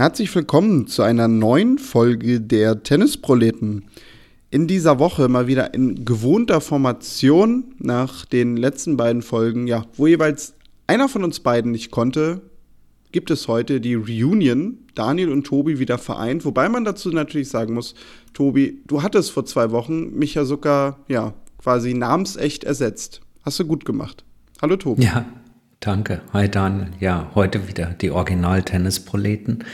Herzlich willkommen zu einer neuen Folge der Tennisproleten. In dieser Woche mal wieder in gewohnter Formation nach den letzten beiden Folgen, ja, wo jeweils einer von uns beiden nicht konnte, gibt es heute die Reunion. Daniel und Tobi wieder vereint, wobei man dazu natürlich sagen muss, Tobi, du hattest vor zwei Wochen mich ja sogar, ja, quasi namensecht ersetzt. Hast du gut gemacht. Hallo Tobi. Ja, danke. Hi Daniel. Ja, heute wieder die Original-Tennis-Proleten.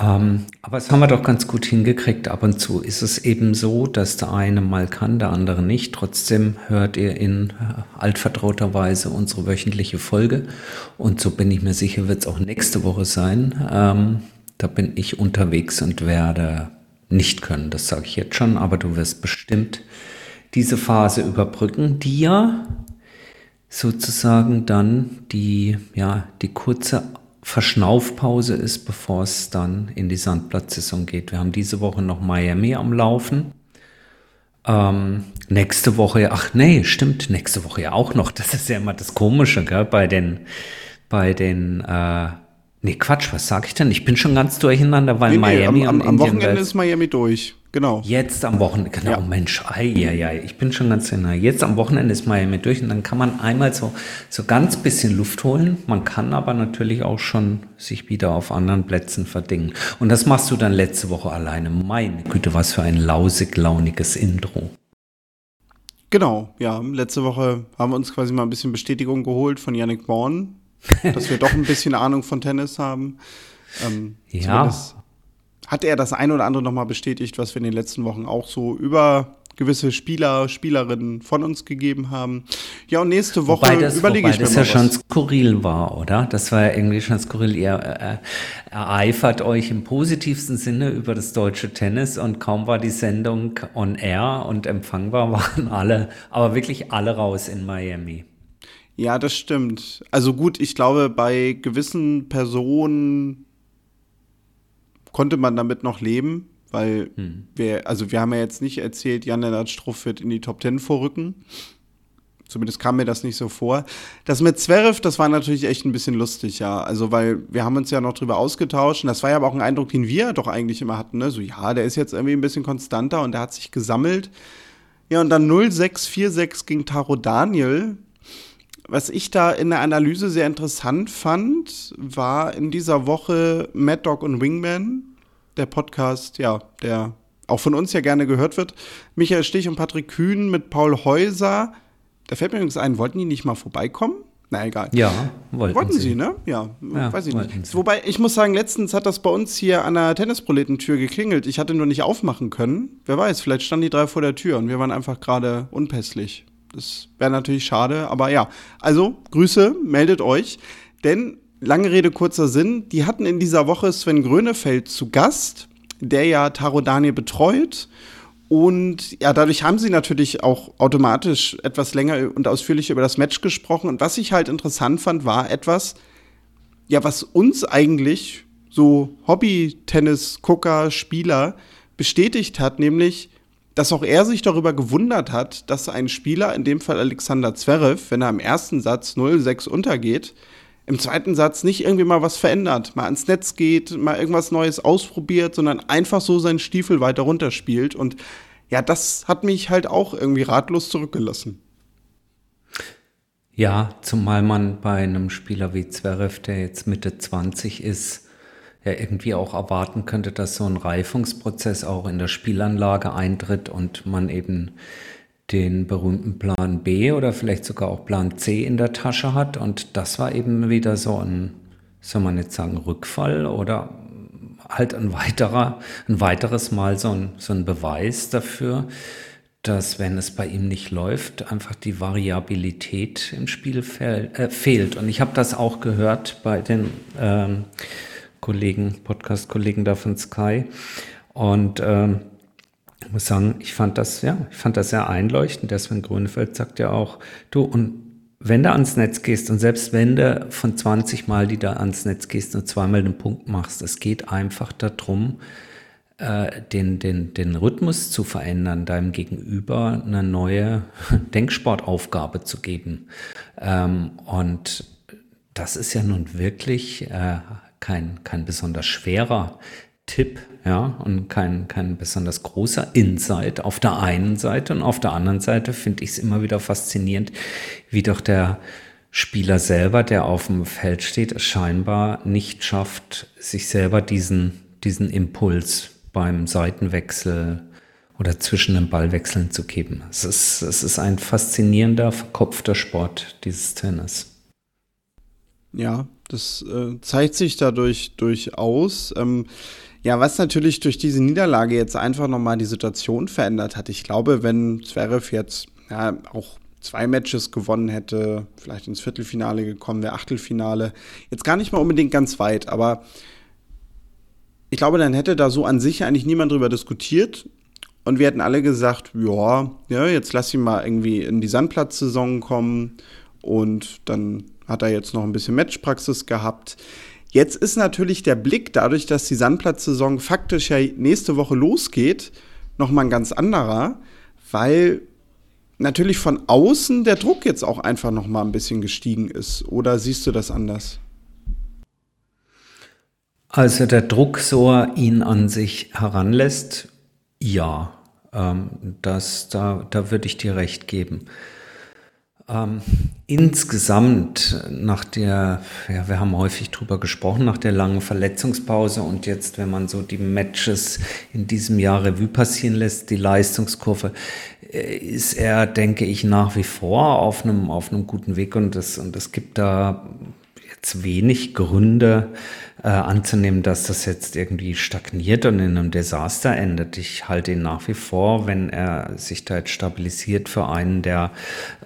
Ähm, aber es haben wir doch ganz gut hingekriegt. Ab und zu ist es eben so, dass der eine mal kann, der andere nicht. Trotzdem hört ihr in altvertrauter Weise unsere wöchentliche Folge. Und so bin ich mir sicher, wird es auch nächste Woche sein. Ähm, da bin ich unterwegs und werde nicht können. Das sage ich jetzt schon. Aber du wirst bestimmt diese Phase überbrücken, die ja sozusagen dann die, ja, die kurze Verschnaufpause ist, bevor es dann in die Sandplatzsaison geht. Wir haben diese Woche noch Miami am Laufen. Ähm, nächste Woche, ach nee, stimmt, nächste Woche ja auch noch. Das ist ja immer das Komische, gell, bei den, bei den, äh, nee, Quatsch, was sag ich denn? Ich bin schon ganz durcheinander, weil nee, Miami nee, am, am, am Wochenende ist Miami durch. Genau. Jetzt am Wochenende, genau, ja. Mensch, ei, ei, ei, ich bin schon ganz nah. Jetzt am Wochenende ist Miami durch und dann kann man einmal so, so ganz bisschen Luft holen. Man kann aber natürlich auch schon sich wieder auf anderen Plätzen verdingen. Und das machst du dann letzte Woche alleine. Meine Güte, was für ein lausig, launiges Intro. Genau, ja. Letzte Woche haben wir uns quasi mal ein bisschen Bestätigung geholt von Yannick Born, dass wir doch ein bisschen Ahnung von Tennis haben. Ähm, ja hat er das ein oder andere nochmal bestätigt, was wir in den letzten Wochen auch so über gewisse Spieler, Spielerinnen von uns gegeben haben. Ja, und nächste Woche wobei das, überlege wobei ich mir das ja was. schon skurril war, oder? Das war ja irgendwie schon skurril. Ihr äh, ereifert euch im positivsten Sinne über das deutsche Tennis und kaum war die Sendung on air und empfangbar, waren alle, aber wirklich alle raus in Miami. Ja, das stimmt. Also gut, ich glaube, bei gewissen Personen konnte man damit noch leben, weil hm. wir, also wir haben ja jetzt nicht erzählt, Jan-Lennart Struff wird in die Top Ten vorrücken. Zumindest kam mir das nicht so vor. Das mit Zverev, das war natürlich echt ein bisschen lustig, ja. Also, weil wir haben uns ja noch drüber ausgetauscht. Und das war ja aber auch ein Eindruck, den wir doch eigentlich immer hatten, ne? So, ja, der ist jetzt irgendwie ein bisschen konstanter und der hat sich gesammelt. Ja, und dann 0646 gegen Taro Daniel. Was ich da in der Analyse sehr interessant fand, war in dieser Woche Mad Dog und Wingman, der Podcast, ja, der auch von uns ja gerne gehört wird. Michael Stich und Patrick Kühn mit Paul Häuser. Da fällt mir übrigens ein, wollten die nicht mal vorbeikommen? Na egal. Ja, wollten, wollten sie. sie. ne? Ja, ja weiß ich nicht. Sie. Wobei, ich muss sagen, letztens hat das bei uns hier an der Tennisproletentür geklingelt. Ich hatte nur nicht aufmachen können. Wer weiß, vielleicht standen die drei vor der Tür und wir waren einfach gerade unpässlich. Das wäre natürlich schade, aber ja. Also, Grüße, meldet euch. Denn lange Rede, kurzer Sinn, die hatten in dieser Woche Sven Grönefeld zu Gast, der ja Taro Daniel betreut. Und ja, dadurch haben sie natürlich auch automatisch etwas länger und ausführlicher über das Match gesprochen. Und was ich halt interessant fand, war etwas, ja, was uns eigentlich so Hobby-Tennis-Gucker, Spieler bestätigt hat, nämlich, dass auch er sich darüber gewundert hat, dass ein Spieler, in dem Fall Alexander Zverev, wenn er im ersten Satz 0-6 untergeht, im zweiten Satz nicht irgendwie mal was verändert, mal ans Netz geht, mal irgendwas Neues ausprobiert, sondern einfach so seinen Stiefel weiter runterspielt. Und ja, das hat mich halt auch irgendwie ratlos zurückgelassen. Ja, zumal man bei einem Spieler wie Zverev, der jetzt Mitte 20 ist, ja irgendwie auch erwarten könnte, dass so ein Reifungsprozess auch in der Spielanlage eintritt und man eben den berühmten Plan B oder vielleicht sogar auch Plan C in der Tasche hat. Und das war eben wieder so ein, soll man jetzt sagen, Rückfall oder halt ein weiterer, ein weiteres Mal so ein, so ein Beweis dafür, dass wenn es bei ihm nicht läuft, einfach die Variabilität im Spiel fehl, äh, fehlt. Und ich habe das auch gehört bei den ähm, Kollegen, Podcast-Kollegen da von Sky. Und ähm, ich muss sagen, ich fand das, ja, ich fand das sehr einleuchtend. Der Sven Grünfeld sagt ja auch, du, und wenn du ans Netz gehst und selbst wenn du von 20 Mal, die da ans Netz gehst und zweimal den Punkt machst, es geht einfach darum, äh, den, den, den Rhythmus zu verändern, deinem Gegenüber eine neue Denksportaufgabe zu geben. Ähm, und das ist ja nun wirklich äh, kein, kein besonders schwerer Tipp, ja, und kein, kein besonders großer Insight auf der einen Seite und auf der anderen Seite finde ich es immer wieder faszinierend, wie doch der Spieler selber, der auf dem Feld steht, scheinbar nicht schafft, sich selber diesen, diesen Impuls beim Seitenwechsel oder zwischen den Ballwechseln zu geben. Es ist, es ist ein faszinierender, verkopfter Sport, dieses Tennis. Ja, das äh, zeigt sich dadurch durchaus. Ähm, ja, was natürlich durch diese Niederlage jetzt einfach nochmal die Situation verändert hat. Ich glaube, wenn Zverev jetzt ja, auch zwei Matches gewonnen hätte, vielleicht ins Viertelfinale gekommen wäre, Achtelfinale, jetzt gar nicht mal unbedingt ganz weit, aber ich glaube, dann hätte da so an sich eigentlich niemand drüber diskutiert. Und wir hätten alle gesagt, ja, ja, jetzt lass ihn mal irgendwie in die Sandplatzsaison kommen und dann hat er jetzt noch ein bisschen Matchpraxis gehabt. Jetzt ist natürlich der Blick, dadurch, dass die Sandplatzsaison faktisch ja nächste Woche losgeht, nochmal ein ganz anderer, weil natürlich von außen der Druck jetzt auch einfach nochmal ein bisschen gestiegen ist. Oder siehst du das anders? Also der Druck, so er ihn an sich heranlässt, ja, ähm, das, da, da würde ich dir recht geben. Ähm, insgesamt nach der, ja, wir haben häufig drüber gesprochen, nach der langen Verletzungspause und jetzt, wenn man so die Matches in diesem Jahr Revue passieren lässt, die Leistungskurve, äh, ist er, denke ich, nach wie vor auf einem, auf einem guten Weg und es, und es gibt da jetzt wenig Gründe, äh, anzunehmen, dass das jetzt irgendwie stagniert und in einem Desaster endet. Ich halte ihn nach wie vor, wenn er sich da jetzt stabilisiert, für einen der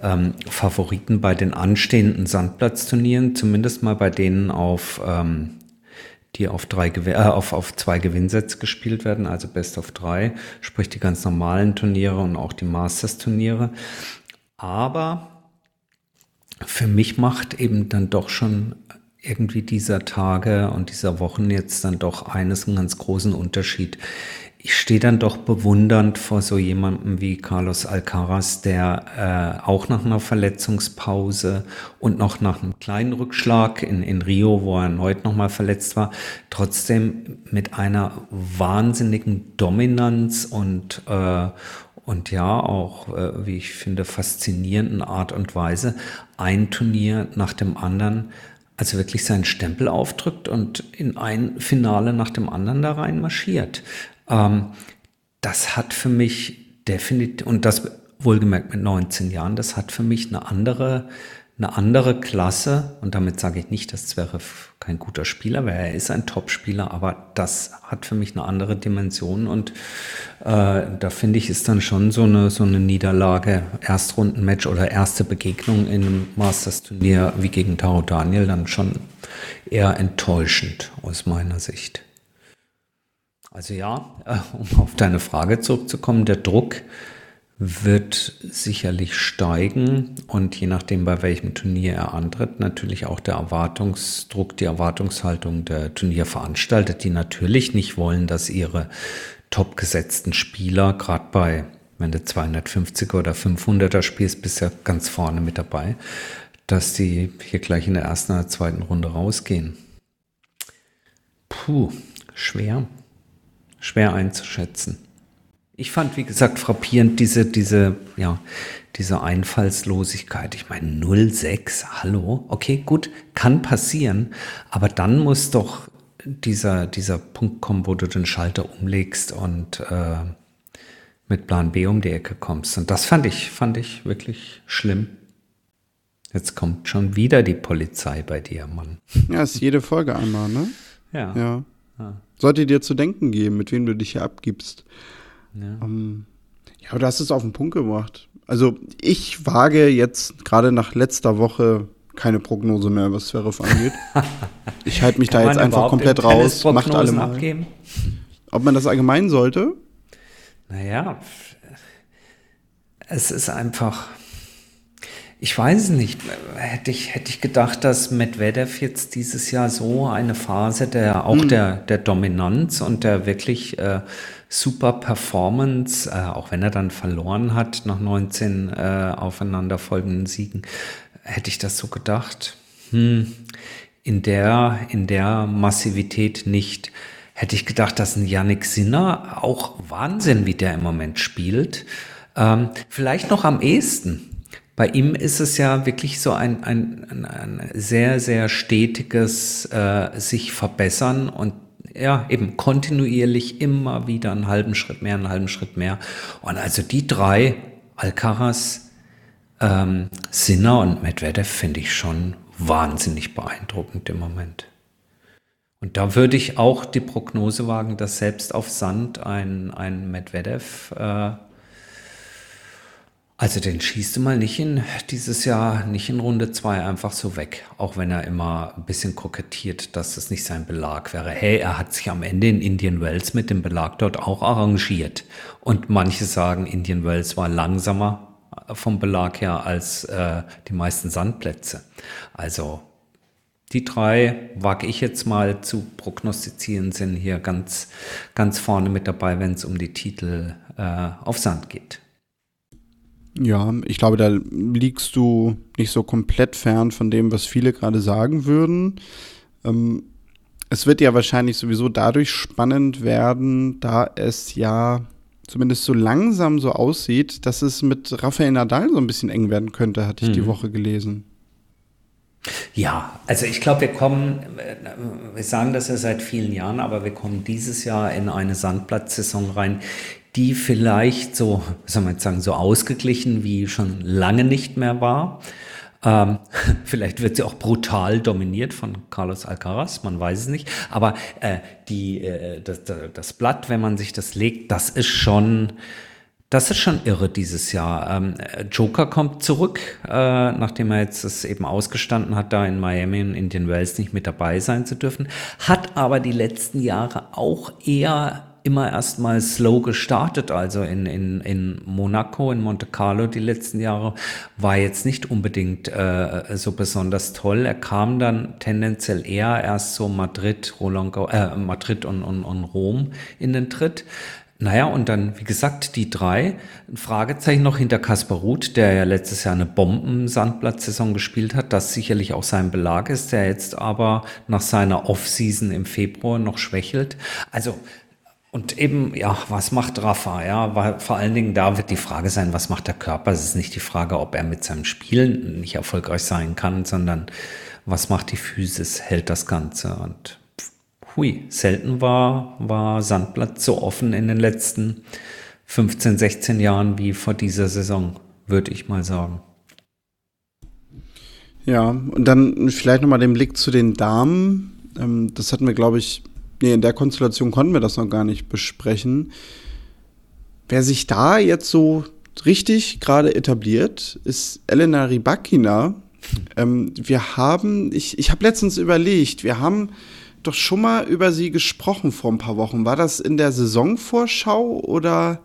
ähm, Favoriten bei den anstehenden Sandplatzturnieren, zumindest mal bei denen auf ähm, die auf, drei, äh, auf, auf zwei Gewinnsätze gespielt werden, also Best of drei, sprich die ganz normalen Turniere und auch die Masters-Turniere. Aber für mich macht eben dann doch schon irgendwie dieser Tage und dieser Wochen jetzt dann doch eines einen ganz großen Unterschied. Ich stehe dann doch bewundernd vor so jemandem wie Carlos Alcaraz, der äh, auch nach einer Verletzungspause und noch nach einem kleinen Rückschlag in, in Rio, wo er erneut nochmal verletzt war, trotzdem mit einer wahnsinnigen Dominanz und, äh, und ja auch, äh, wie ich finde, faszinierenden Art und Weise ein Turnier nach dem anderen also wirklich seinen Stempel aufdrückt und in ein Finale nach dem anderen da rein marschiert. Ähm, das hat für mich definitiv, und das wohlgemerkt mit 19 Jahren, das hat für mich eine andere eine andere Klasse, und damit sage ich nicht, dass Zverev kein guter Spieler wäre, er ist ein Top-Spieler, aber das hat für mich eine andere Dimension und äh, da finde ich, ist dann schon so eine, so eine Niederlage, Erstrundenmatch oder erste Begegnung in einem Masters-Turnier wie gegen Taro Daniel dann schon eher enttäuschend aus meiner Sicht. Also ja, äh, um auf deine Frage zurückzukommen, der Druck, wird sicherlich steigen und je nachdem, bei welchem Turnier er antritt, natürlich auch der Erwartungsdruck, die Erwartungshaltung der Turnierveranstalter, die natürlich nicht wollen, dass ihre topgesetzten Spieler, gerade bei, wenn du 250er oder 500er spielst, bist ja ganz vorne mit dabei, dass die hier gleich in der ersten oder zweiten Runde rausgehen. Puh, schwer. Schwer einzuschätzen. Ich fand, wie gesagt, frappierend diese, diese, ja, diese Einfallslosigkeit. Ich meine, 06, hallo, okay, gut, kann passieren, aber dann muss doch dieser, dieser Punkt kommen, wo du den Schalter umlegst und äh, mit Plan B um die Ecke kommst. Und das fand ich, fand ich wirklich schlimm. Jetzt kommt schon wieder die Polizei bei dir, Mann. Ja, ist jede Folge einmal, ne? Ja. Ja. ja. Sollte dir zu denken geben, mit wem du dich hier abgibst. Ja. Um, ja, du hast es auf den Punkt gebracht. Also ich wage jetzt gerade nach letzter Woche keine Prognose mehr, was Zverev angeht. ich halte mich da jetzt einfach komplett raus. Macht alle mal. Abgeben? Ob man das allgemein sollte? Naja, es ist einfach. Ich weiß es nicht. Hätte ich, hätte ich gedacht, dass Medvedev jetzt dieses Jahr so eine Phase der auch hm. der, der Dominanz und der wirklich äh, super Performance, äh, auch wenn er dann verloren hat nach 19 äh, aufeinanderfolgenden Siegen, hätte ich das so gedacht. Hm, in der, in der Massivität nicht. Hätte ich gedacht, dass ein Yannick Sinner auch Wahnsinn, wie der im Moment spielt. Ähm, vielleicht noch am ehesten. Bei ihm ist es ja wirklich so ein, ein, ein, sehr, sehr stetiges äh, sich verbessern und ja, eben kontinuierlich immer wieder einen halben Schritt mehr, einen halben Schritt mehr. Und also die drei, Alcaraz, ähm, Sinner und Medvedev, finde ich schon wahnsinnig beeindruckend im Moment. Und da würde ich auch die Prognose wagen, dass selbst auf Sand ein, ein Medvedev äh, also den schießt du mal nicht in dieses Jahr, nicht in Runde 2 einfach so weg. Auch wenn er immer ein bisschen kokettiert, dass das nicht sein Belag wäre. Hey, er hat sich am Ende in Indian Wells mit dem Belag dort auch arrangiert. Und manche sagen, Indian Wells war langsamer vom Belag her als äh, die meisten Sandplätze. Also die drei, wage ich jetzt mal zu prognostizieren, sind hier ganz, ganz vorne mit dabei, wenn es um die Titel äh, auf Sand geht. Ja, ich glaube, da liegst du nicht so komplett fern von dem, was viele gerade sagen würden. Ähm, es wird ja wahrscheinlich sowieso dadurch spannend werden, da es ja zumindest so langsam so aussieht, dass es mit Rafael Nadal so ein bisschen eng werden könnte, hatte ich mhm. die Woche gelesen. Ja, also ich glaube, wir kommen, wir sagen das ja seit vielen Jahren, aber wir kommen dieses Jahr in eine Sandplatzsaison rein, die vielleicht so, soll man jetzt sagen, so ausgeglichen wie schon lange nicht mehr war. Ähm, vielleicht wird sie auch brutal dominiert von Carlos Alcaraz, man weiß es nicht. Aber äh, die, äh, das, das Blatt, wenn man sich das legt, das ist schon, das ist schon irre dieses Jahr. Ähm, Joker kommt zurück, äh, nachdem er jetzt es eben ausgestanden hat, da in Miami und Indian Wells nicht mit dabei sein zu dürfen, hat aber die letzten Jahre auch eher immer erstmal slow gestartet. Also in, in, in Monaco, in Monte Carlo die letzten Jahre war jetzt nicht unbedingt äh, so besonders toll. Er kam dann tendenziell eher erst so Madrid, Roland, äh, Madrid und, und, und Rom in den Tritt. Naja, und dann, wie gesagt, die drei. Ein Fragezeichen noch hinter Kaspar Ruth, der ja letztes Jahr eine Bombensandplatzsaison gespielt hat, das sicherlich auch sein Belag ist, der jetzt aber nach seiner Offseason im Februar noch schwächelt. Also und eben, ja, was macht Rafa? Ja, weil vor allen Dingen da wird die Frage sein, was macht der Körper? Es ist nicht die Frage, ob er mit seinem Spielen nicht erfolgreich sein kann, sondern was macht die Physis? Hält das Ganze? Und hui, selten war, war Sandplatz so offen in den letzten 15, 16 Jahren wie vor dieser Saison, würde ich mal sagen. Ja, und dann vielleicht nochmal den Blick zu den Damen. Ähm, das hatten wir, glaube ich, nee, in der Konstellation konnten wir das noch gar nicht besprechen. Wer sich da jetzt so richtig gerade etabliert, ist Elena Rybakina. Ähm, wir haben, ich, ich habe letztens überlegt, wir haben doch schon mal über sie gesprochen vor ein paar Wochen. War das in der Saisonvorschau oder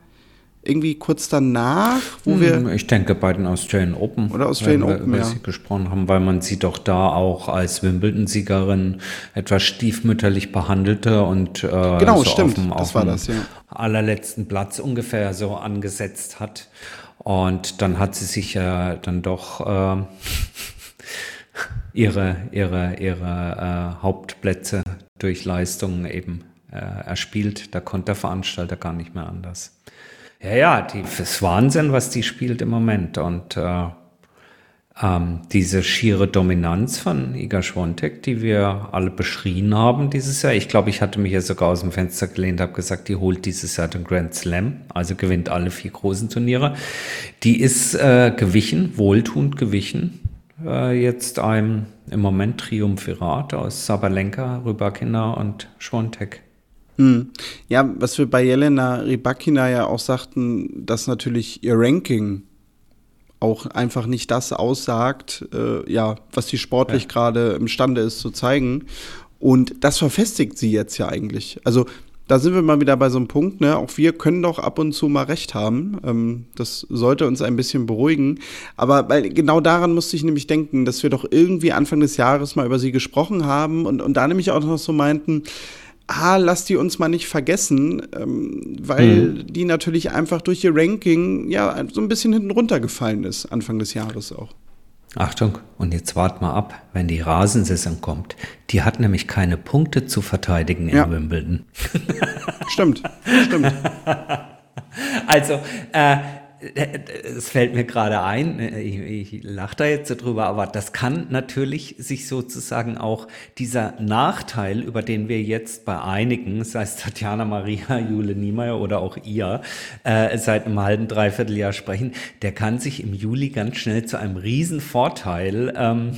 irgendwie kurz danach, wo hm, wir. Ich denke bei den Australian Open. Oder Australian Open, ja. Sie gesprochen haben, weil man sie doch da auch als Wimbledon-Siegerin etwas stiefmütterlich behandelte und äh, genau, so stimmt. Auf dem, das war das, ja. allerletzten Platz ungefähr so angesetzt hat. Und dann hat sie sich ja dann doch äh, ihre, ihre, ihre äh, Hauptplätze durch Leistungen eben äh, erspielt. Da konnte der Veranstalter gar nicht mehr anders. Ja, ja, die, das ist Wahnsinn, was die spielt im Moment. Und äh, ähm, diese schiere Dominanz von Iga Schwontek, die wir alle beschrien haben dieses Jahr. Ich glaube, ich hatte mich ja sogar aus dem Fenster gelehnt, habe gesagt, die holt dieses Jahr den Grand Slam, also gewinnt alle vier großen Turniere. Die ist äh, gewichen, wohltuend gewichen. Äh, jetzt einem im Moment Triumphirat aus Sabalenka, Rybakina und Schwontek. Hm. Ja, was wir bei Jelena Rybakina ja auch sagten, dass natürlich ihr Ranking auch einfach nicht das aussagt, äh, ja, was sie sportlich ja. gerade imstande ist zu zeigen. Und das verfestigt sie jetzt ja eigentlich. Also da sind wir mal wieder bei so einem Punkt, ne? Auch wir können doch ab und zu mal recht haben. Ähm, das sollte uns ein bisschen beruhigen. Aber weil genau daran musste ich nämlich denken, dass wir doch irgendwie Anfang des Jahres mal über sie gesprochen haben und, und da nämlich auch noch so meinten, ah, lass die uns mal nicht vergessen, ähm, weil mhm. die natürlich einfach durch ihr Ranking ja so ein bisschen hinten runtergefallen ist, Anfang des Jahres auch. Achtung, und jetzt wart mal ab, wenn die Rasensaison kommt. Die hat nämlich keine Punkte zu verteidigen in ja. Wimbledon. stimmt, stimmt. Also, äh, es fällt mir gerade ein, ich, ich lache da jetzt drüber, aber das kann natürlich sich sozusagen auch dieser Nachteil, über den wir jetzt bei einigen, sei es Tatjana Maria, Jule Niemeyer oder auch ihr, äh, seit einem halben, dreiviertel Jahr sprechen, der kann sich im Juli ganz schnell zu einem Riesenvorteil ähm,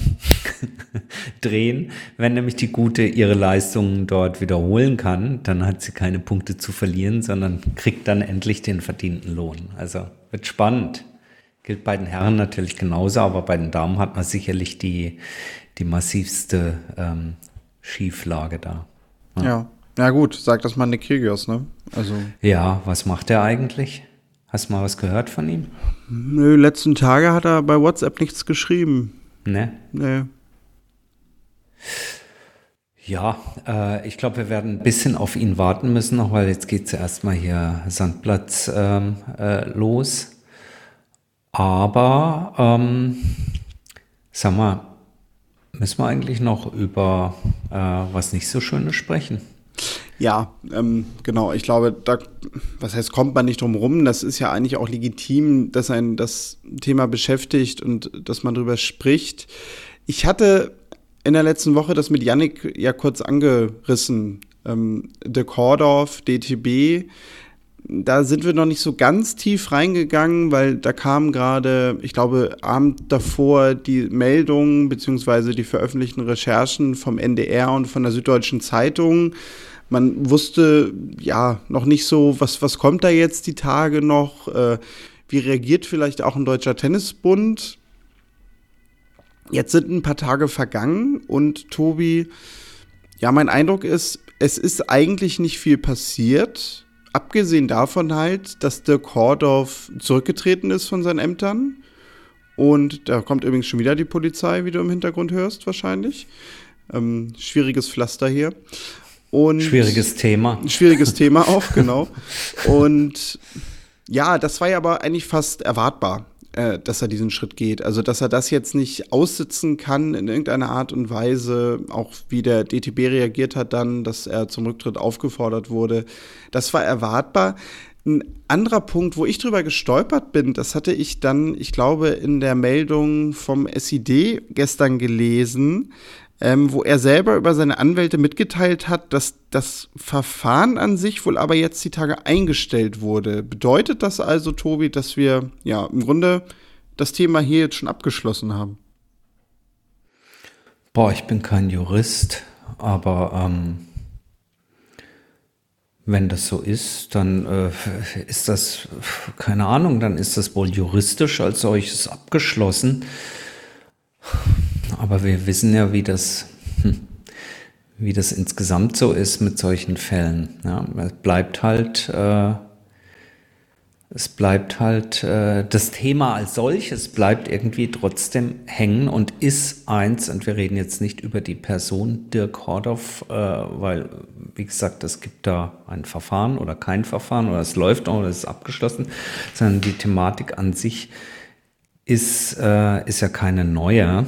drehen, wenn nämlich die Gute ihre Leistungen dort wiederholen kann, dann hat sie keine Punkte zu verlieren, sondern kriegt dann endlich den verdienten Lohn. Also wird spannend. Gilt bei den Herren natürlich genauso, aber bei den Damen hat man sicherlich die, die massivste ähm, Schieflage da. Ja. ja. ja, gut, sagt das mal Nick Kyrgios, ne? Also. Ja, was macht er eigentlich? Hast du mal was gehört von ihm? Nö, letzten Tage hat er bei WhatsApp nichts geschrieben. Ne? Nee. Ja, äh, ich glaube, wir werden ein bisschen auf ihn warten müssen, noch weil jetzt geht es ja erstmal hier Sandplatz ähm, äh, los. Aber, ähm, sag mal, müssen wir eigentlich noch über äh, was nicht so Schönes sprechen? Ja, ähm, genau. Ich glaube, da, was heißt, kommt man nicht drum rum. Das ist ja eigentlich auch legitim, dass ein das Thema beschäftigt und dass man darüber spricht. Ich hatte in der letzten Woche das mit Yannick ja kurz angerissen. Ähm, De Kordorf, DTB, da sind wir noch nicht so ganz tief reingegangen, weil da kam gerade, ich glaube, Abend davor die Meldungen beziehungsweise die veröffentlichten Recherchen vom NDR und von der Süddeutschen Zeitung. Man wusste ja noch nicht so, was, was kommt da jetzt die Tage noch? Äh, wie reagiert vielleicht auch ein deutscher Tennisbund? Jetzt sind ein paar Tage vergangen und Tobi, ja, mein Eindruck ist, es ist eigentlich nicht viel passiert. Abgesehen davon halt, dass der Kordorf zurückgetreten ist von seinen Ämtern. Und da kommt übrigens schon wieder die Polizei, wie du im Hintergrund hörst, wahrscheinlich. Ähm, schwieriges Pflaster hier. Und schwieriges Thema. Schwieriges Thema auch, genau. Und ja, das war ja aber eigentlich fast erwartbar äh, dass er diesen Schritt geht. Also, dass er das jetzt nicht aussitzen kann in irgendeiner Art und Weise, auch wie der DTB reagiert hat dann, dass er zum Rücktritt aufgefordert wurde, das war erwartbar. Ein anderer Punkt, wo ich drüber gestolpert bin, das hatte ich dann, ich glaube, in der Meldung vom SID gestern gelesen, ähm, wo er selber über seine Anwälte mitgeteilt hat, dass das Verfahren an sich wohl aber jetzt die Tage eingestellt wurde. Bedeutet das also, Tobi, dass wir ja im Grunde das Thema hier jetzt schon abgeschlossen haben? Boah, ich bin kein Jurist, aber ähm, wenn das so ist, dann äh, ist das, keine Ahnung, dann ist das wohl juristisch als solches abgeschlossen. Aber wir wissen ja, wie das, hm, wie das insgesamt so ist mit solchen Fällen. Ja, es bleibt halt, äh, es bleibt halt, äh, das Thema als solches bleibt irgendwie trotzdem hängen und ist eins, und wir reden jetzt nicht über die Person Dirk Hordorf, äh, weil, wie gesagt, es gibt da ein Verfahren oder kein Verfahren oder es läuft oder es ist abgeschlossen, sondern die Thematik an sich ist, äh, ist ja keine neue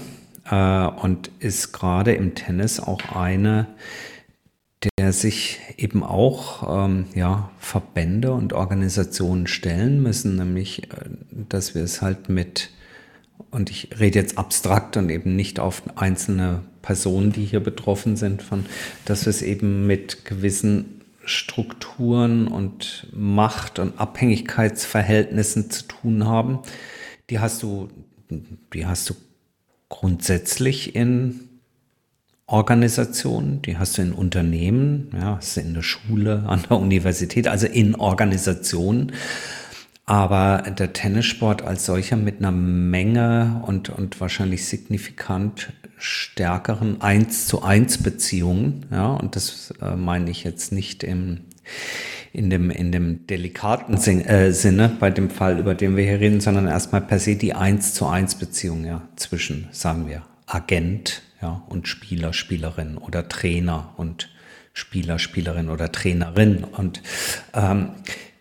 äh, und ist gerade im Tennis auch eine, der sich eben auch ähm, ja, Verbände und Organisationen stellen müssen, nämlich äh, dass wir es halt mit, und ich rede jetzt abstrakt und eben nicht auf einzelne Personen, die hier betroffen sind, von, dass wir es eben mit gewissen Strukturen und Macht- und Abhängigkeitsverhältnissen zu tun haben. Die hast du, die hast du grundsätzlich in Organisationen, die hast du in Unternehmen, ja, hast du in der Schule, an der Universität, also in Organisationen. Aber der Tennissport als solcher mit einer Menge und, und wahrscheinlich signifikant stärkeren 1 zu 1 Beziehungen, ja, und das äh, meine ich jetzt nicht im, in dem, in dem delikaten Sin äh, Sinne bei dem Fall, über den wir hier reden, sondern erstmal per se die eins zu eins Beziehung ja, zwischen, sagen wir, Agent ja, und Spieler, Spielerin oder Trainer und Spieler, Spielerin oder Trainerin. Und ähm,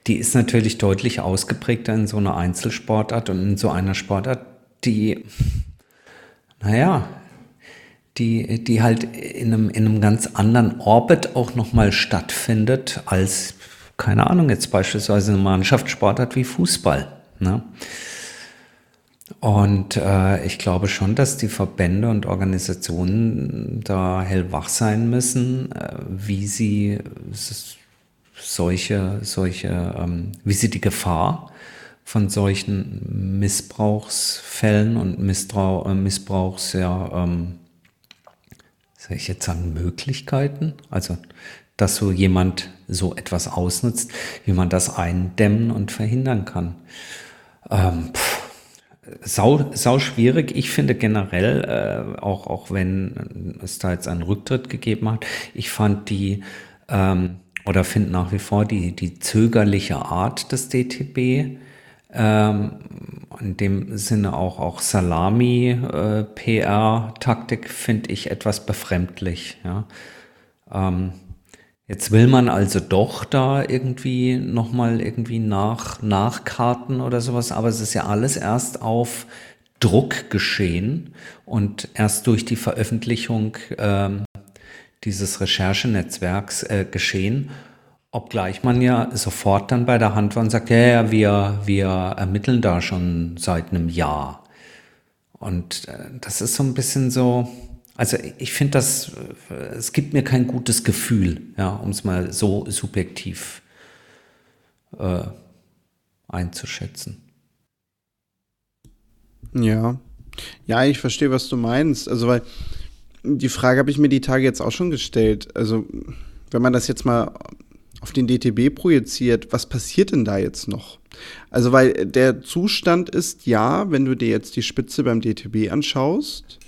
die ist natürlich deutlich ausgeprägter in so einer Einzelsportart und in so einer Sportart, die naja, die, die halt in einem, in einem ganz anderen Orbit auch nochmal stattfindet als, keine Ahnung, jetzt beispielsweise eine Mannschaftssportart wie Fußball. Ne? Und äh, ich glaube schon, dass die Verbände und Organisationen da hellwach sein müssen, äh, wie sie solche, solche, ähm, wie sie die Gefahr von solchen Missbrauchsfällen und Missbrauch, äh, Missbrauchs, ja, ähm, soll ich jetzt sagen, Möglichkeiten, also dass so jemand so etwas ausnutzt, wie man das eindämmen und verhindern kann. Ähm, sau, sau schwierig. Ich finde generell, äh, auch, auch wenn es da jetzt einen Rücktritt gegeben hat, ich fand die, ähm, oder finde nach wie vor die, die zögerliche Art des DTB, ähm, in dem Sinne auch, auch Salami-PR-Taktik äh, finde ich etwas befremdlich. Ja. Ähm, jetzt will man also doch da irgendwie nochmal irgendwie nach, nachkarten oder sowas, aber es ist ja alles erst auf Druck geschehen und erst durch die Veröffentlichung ähm, dieses Recherchenetzwerks äh, geschehen. Obgleich man ja sofort dann bei der Hand war und sagt, ja, ja, wir, wir ermitteln da schon seit einem Jahr. Und äh, das ist so ein bisschen so, also ich finde das, äh, es gibt mir kein gutes Gefühl, ja, um es mal so subjektiv äh, einzuschätzen. Ja, ja, ich verstehe, was du meinst. Also, weil die Frage habe ich mir die Tage jetzt auch schon gestellt. Also, wenn man das jetzt mal auf den DTB projiziert, was passiert denn da jetzt noch? Also, weil der Zustand ist ja, wenn du dir jetzt die Spitze beim DTB anschaust,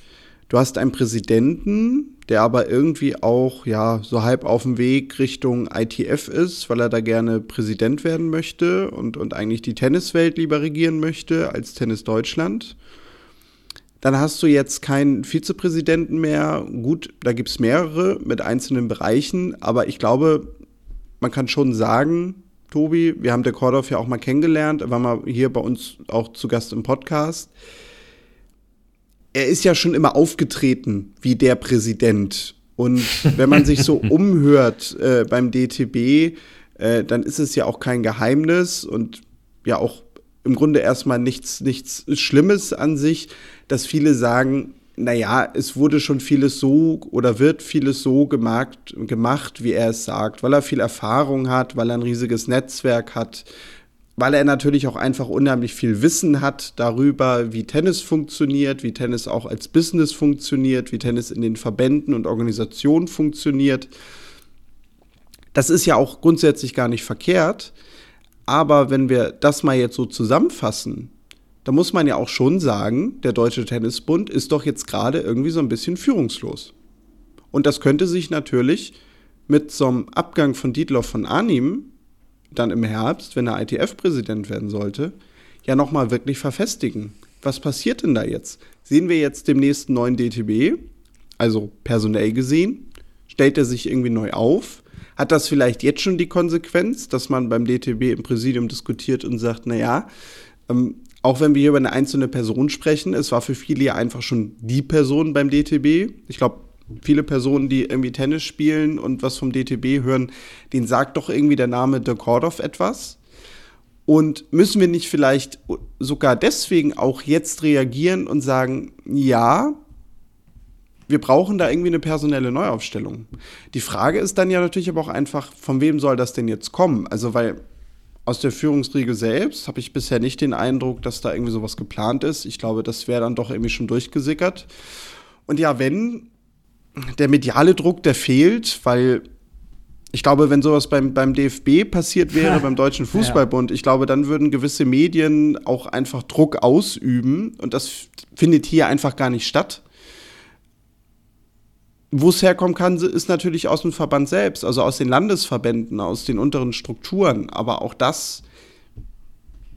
du hast einen Präsidenten, der aber irgendwie auch, ja, so halb auf dem Weg Richtung ITF ist, weil er da gerne Präsident werden möchte und, und eigentlich die Tenniswelt lieber regieren möchte als Tennis Deutschland. Dann hast du jetzt keinen Vizepräsidenten mehr. Gut, da gibt es mehrere mit einzelnen Bereichen, aber ich glaube, man kann schon sagen, Tobi, wir haben der Kordorf ja auch mal kennengelernt, er war mal hier bei uns auch zu Gast im Podcast. Er ist ja schon immer aufgetreten wie der Präsident. Und wenn man sich so umhört äh, beim DTB, äh, dann ist es ja auch kein Geheimnis und ja auch im Grunde erstmal nichts, nichts Schlimmes an sich, dass viele sagen, naja, es wurde schon vieles so oder wird vieles so gemacht, gemacht, wie er es sagt, weil er viel Erfahrung hat, weil er ein riesiges Netzwerk hat, weil er natürlich auch einfach unheimlich viel Wissen hat darüber, wie Tennis funktioniert, wie Tennis auch als Business funktioniert, wie Tennis in den Verbänden und Organisationen funktioniert. Das ist ja auch grundsätzlich gar nicht verkehrt. Aber wenn wir das mal jetzt so zusammenfassen, da muss man ja auch schon sagen, der Deutsche Tennisbund ist doch jetzt gerade irgendwie so ein bisschen führungslos. Und das könnte sich natürlich mit so einem Abgang von Dietloff von Arnim dann im Herbst, wenn er ITF-Präsident werden sollte, ja nochmal wirklich verfestigen. Was passiert denn da jetzt? Sehen wir jetzt demnächst einen neuen DTB, also personell gesehen? Stellt er sich irgendwie neu auf? Hat das vielleicht jetzt schon die Konsequenz, dass man beim DTB im Präsidium diskutiert und sagt, naja, ähm, auch wenn wir hier über eine einzelne Person sprechen, es war für viele ja einfach schon die Person beim DTB. Ich glaube, viele Personen, die irgendwie Tennis spielen und was vom DTB hören, denen sagt doch irgendwie der Name De Kordoff etwas. Und müssen wir nicht vielleicht sogar deswegen auch jetzt reagieren und sagen, ja, wir brauchen da irgendwie eine personelle Neuaufstellung. Die Frage ist dann ja natürlich aber auch einfach, von wem soll das denn jetzt kommen? Also, weil aus der Führungsriege selbst habe ich bisher nicht den Eindruck, dass da irgendwie sowas geplant ist. Ich glaube, das wäre dann doch irgendwie schon durchgesickert. Und ja, wenn der mediale Druck, der fehlt, weil ich glaube, wenn sowas beim, beim DFB passiert wäre, beim Deutschen Fußballbund, ich glaube, dann würden gewisse Medien auch einfach Druck ausüben. Und das findet hier einfach gar nicht statt. Wo es herkommen kann, ist natürlich aus dem Verband selbst, also aus den Landesverbänden, aus den unteren Strukturen. Aber auch das,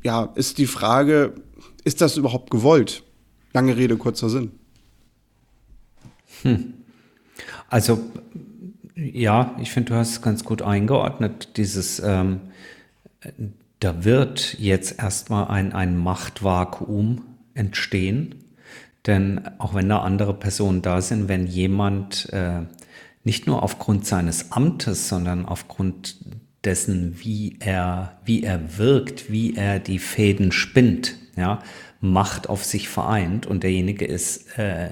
ja, ist die Frage, ist das überhaupt gewollt? Lange Rede, kurzer Sinn. Hm. Also, ja, ich finde, du hast es ganz gut eingeordnet. Dieses, ähm, da wird jetzt erstmal ein, ein Machtvakuum entstehen Denn auch wenn da andere Personen da sind, wenn jemand äh, nicht nur aufgrund seines Amtes, sondern aufgrund dessen, wie er, wie er wirkt, wie er die Fäden spinnt, ja, Macht auf sich vereint und derjenige ist äh,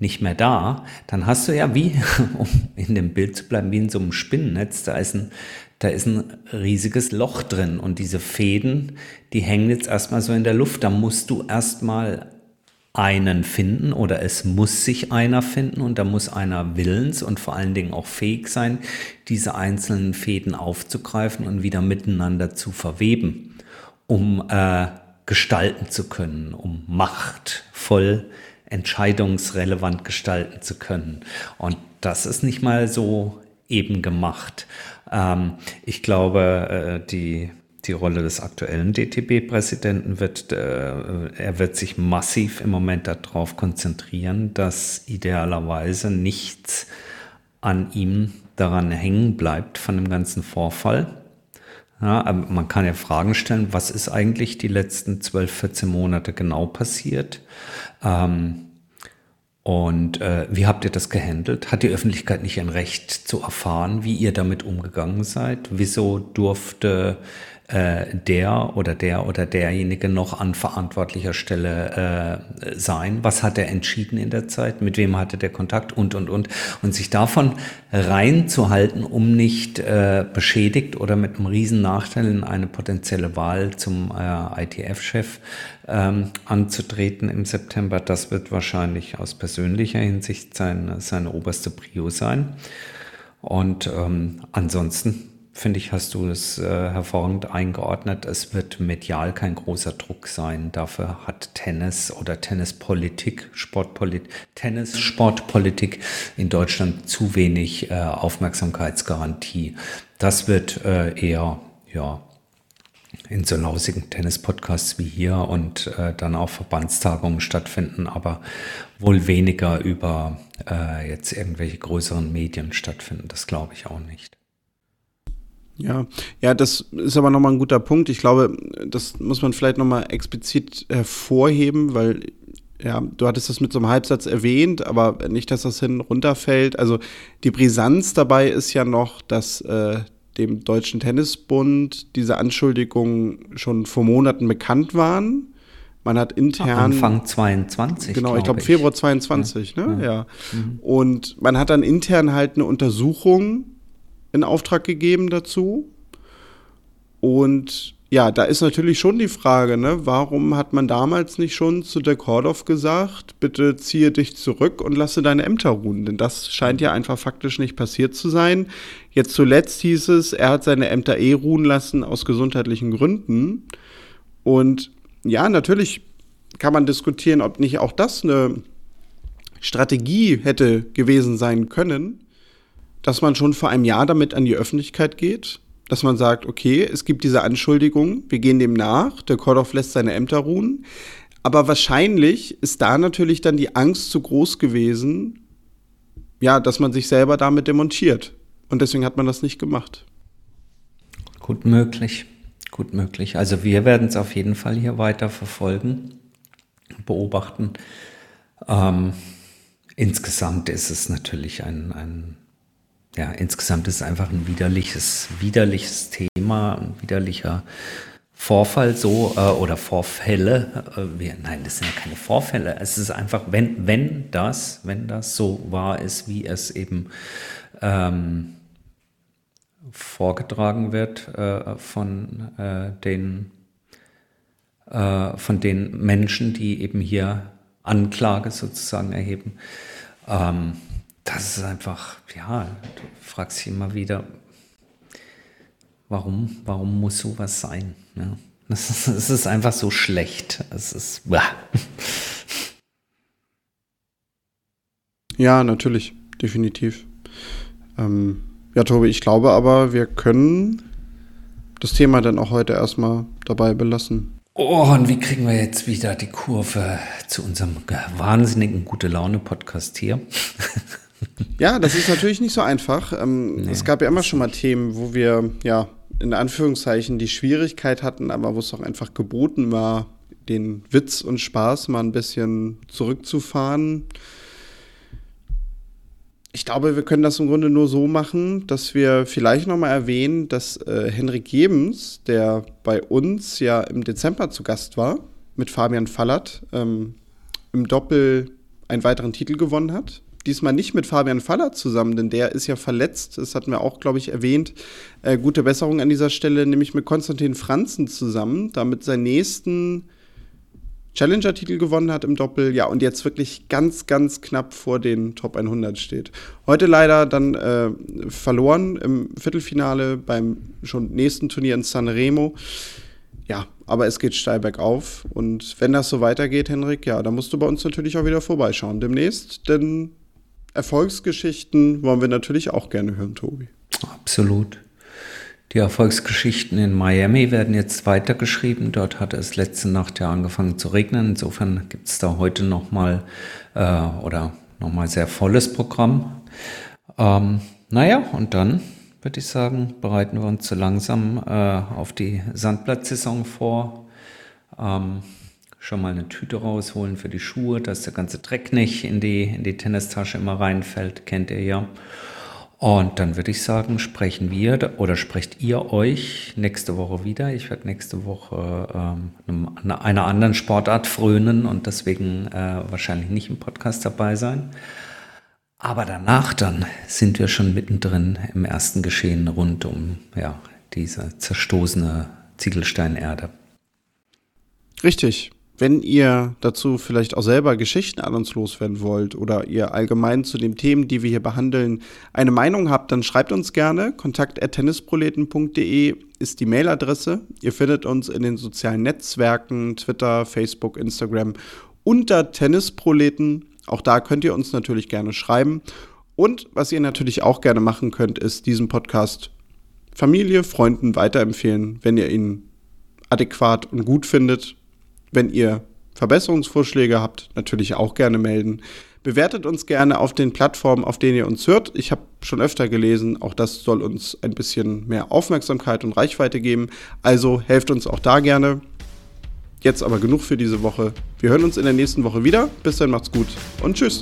nicht mehr da, dann hast du ja wie, um in dem Bild zu bleiben, wie in so einem Spinnennetz, da ist ein, da ist ein riesiges Loch drin und diese Fäden, die hängen jetzt erstmal so in der Luft. Da musst du erstmal einen finden oder es muss sich einer finden und da muss einer willens und vor allen Dingen auch fähig sein, diese einzelnen Fäden aufzugreifen und wieder miteinander zu verweben, um äh, gestalten zu können, um machtvoll, entscheidungsrelevant gestalten zu können. Und das ist nicht mal so eben gemacht. Ähm, ich glaube, äh, die die Rolle des aktuellen DTB-Präsidenten wird, äh, er wird sich massiv im Moment darauf konzentrieren, dass idealerweise nichts an ihm daran hängen bleibt von dem ganzen Vorfall. Ja, man kann ja Fragen stellen, was ist eigentlich die letzten 12, 14 Monate genau passiert? Ähm, und äh, wie habt ihr das gehandelt? Hat die Öffentlichkeit nicht ein Recht zu erfahren, wie ihr damit umgegangen seid? Wieso durfte äh, der oder der oder derjenige noch an verantwortlicher Stelle äh, sein? Was hat er entschieden in der Zeit? Mit wem hatte der Kontakt? Und, und, und. Und sich davon reinzuhalten, um nicht äh, beschädigt oder mit einem riesen Nachteil in eine potenzielle Wahl zum äh, ITF-Chef ähm, anzutreten im September, das wird wahrscheinlich aus persönlicher Hinsicht sein, seine oberste Prio sein. Und ähm, ansonsten finde ich, hast du es äh, hervorragend eingeordnet. Es wird medial kein großer Druck sein. Dafür hat Tennis oder Tennispolitik, Sportpolitik, Tennis, Sportpolitik in Deutschland zu wenig äh, Aufmerksamkeitsgarantie. Das wird äh, eher, ja, in so lausigen Tennis-Podcasts wie hier und äh, dann auch Verbandstagungen stattfinden, aber wohl weniger über äh, jetzt irgendwelche größeren Medien stattfinden. Das glaube ich auch nicht. Ja, ja, das ist aber nochmal ein guter Punkt. Ich glaube, das muss man vielleicht nochmal explizit hervorheben, weil ja, du hattest das mit so einem Halbsatz erwähnt, aber nicht, dass das hin runterfällt. Also die Brisanz dabei ist ja noch, dass äh, dem Deutschen Tennisbund diese Anschuldigungen schon vor Monaten bekannt waren. Man hat intern. Anfang 22. Genau, ich glaube Februar 22, ja. ne? Ja. ja. Mhm. Und man hat dann intern halt eine Untersuchung in Auftrag gegeben dazu. Und ja, da ist natürlich schon die Frage, ne, warum hat man damals nicht schon zu der Kordoff gesagt, bitte ziehe dich zurück und lasse deine Ämter ruhen? Denn das scheint ja einfach faktisch nicht passiert zu sein. Jetzt zuletzt hieß es, er hat seine Ämter eh ruhen lassen aus gesundheitlichen Gründen. Und ja, natürlich kann man diskutieren, ob nicht auch das eine Strategie hätte gewesen sein können dass man schon vor einem Jahr damit an die Öffentlichkeit geht, dass man sagt, okay, es gibt diese Anschuldigung, wir gehen dem nach, der Kordoff lässt seine Ämter ruhen. Aber wahrscheinlich ist da natürlich dann die Angst zu groß gewesen, ja, dass man sich selber damit demontiert. Und deswegen hat man das nicht gemacht. Gut möglich, gut möglich. Also wir werden es auf jeden Fall hier weiter verfolgen, beobachten. Ähm, insgesamt ist es natürlich ein, ein ja, insgesamt ist es einfach ein widerliches, widerliches Thema, ein widerlicher Vorfall so äh, oder Vorfälle. Äh, wir, nein, das sind ja keine Vorfälle. Es ist einfach, wenn, wenn das, wenn das so wahr ist, wie es eben ähm, vorgetragen wird äh, von äh, den äh, von den Menschen, die eben hier Anklage sozusagen erheben. Ähm, das ist einfach, ja, du fragst dich immer wieder, warum, warum muss sowas sein? Ja, das, ist, das ist einfach so schlecht. Es ist. Bah. Ja, natürlich, definitiv. Ähm, ja, Tobi, ich glaube aber, wir können das Thema dann auch heute erstmal dabei belassen. Oh, und wie kriegen wir jetzt wieder die Kurve zu unserem wahnsinnigen gute Laune Podcast hier? Ja, das ist natürlich nicht so einfach. Ähm, nee. Es gab ja immer schon mal Themen, wo wir, ja, in Anführungszeichen die Schwierigkeit hatten, aber wo es auch einfach geboten war, den Witz und Spaß mal ein bisschen zurückzufahren. Ich glaube, wir können das im Grunde nur so machen, dass wir vielleicht nochmal erwähnen, dass äh, Henrik Jebens, der bei uns ja im Dezember zu Gast war, mit Fabian Fallert, ähm, im Doppel einen weiteren Titel gewonnen hat. Diesmal nicht mit Fabian Fallert zusammen, denn der ist ja verletzt. Das hatten wir auch, glaube ich, erwähnt. Äh, gute Besserung an dieser Stelle, nämlich mit Konstantin Franzen zusammen, damit seinen nächsten Challenger-Titel gewonnen hat im Doppel, ja, und jetzt wirklich ganz, ganz knapp vor den Top 100 steht. Heute leider dann äh, verloren im Viertelfinale beim schon nächsten Turnier in Sanremo. Ja, aber es geht steil bergauf. Und wenn das so weitergeht, Henrik, ja, dann musst du bei uns natürlich auch wieder vorbeischauen demnächst, denn Erfolgsgeschichten wollen wir natürlich auch gerne hören, Tobi. Absolut. Die Erfolgsgeschichten in Miami werden jetzt weitergeschrieben. Dort hat es letzte Nacht ja angefangen zu regnen. Insofern gibt es da heute nochmal äh, oder nochmal sehr volles Programm. Ähm, naja, und dann würde ich sagen, bereiten wir uns so langsam äh, auf die Sandplatzsaison vor. Ähm, schon mal eine Tüte rausholen für die Schuhe, dass der ganze Dreck nicht in die, in die Tennistasche immer reinfällt, kennt ihr ja. Und dann würde ich sagen, sprechen wir oder sprecht ihr euch nächste Woche wieder. Ich werde nächste Woche ähm, einer anderen Sportart frönen und deswegen äh, wahrscheinlich nicht im Podcast dabei sein. Aber danach dann sind wir schon mittendrin im ersten Geschehen rund um ja, diese zerstoßene Ziegelsteinerde. Richtig. Wenn ihr dazu vielleicht auch selber Geschichten an uns loswerden wollt oder ihr allgemein zu den Themen, die wir hier behandeln, eine Meinung habt, dann schreibt uns gerne. kontakt.tennisproleten.de ist die Mailadresse. Ihr findet uns in den sozialen Netzwerken, Twitter, Facebook, Instagram unter Tennisproleten. Auch da könnt ihr uns natürlich gerne schreiben. Und was ihr natürlich auch gerne machen könnt, ist diesen Podcast Familie, Freunden weiterempfehlen, wenn ihr ihn adäquat und gut findet wenn ihr Verbesserungsvorschläge habt, natürlich auch gerne melden. Bewertet uns gerne auf den Plattformen, auf denen ihr uns hört. Ich habe schon öfter gelesen, auch das soll uns ein bisschen mehr Aufmerksamkeit und Reichweite geben. Also helft uns auch da gerne. Jetzt aber genug für diese Woche. Wir hören uns in der nächsten Woche wieder. Bis dann macht's gut und tschüss.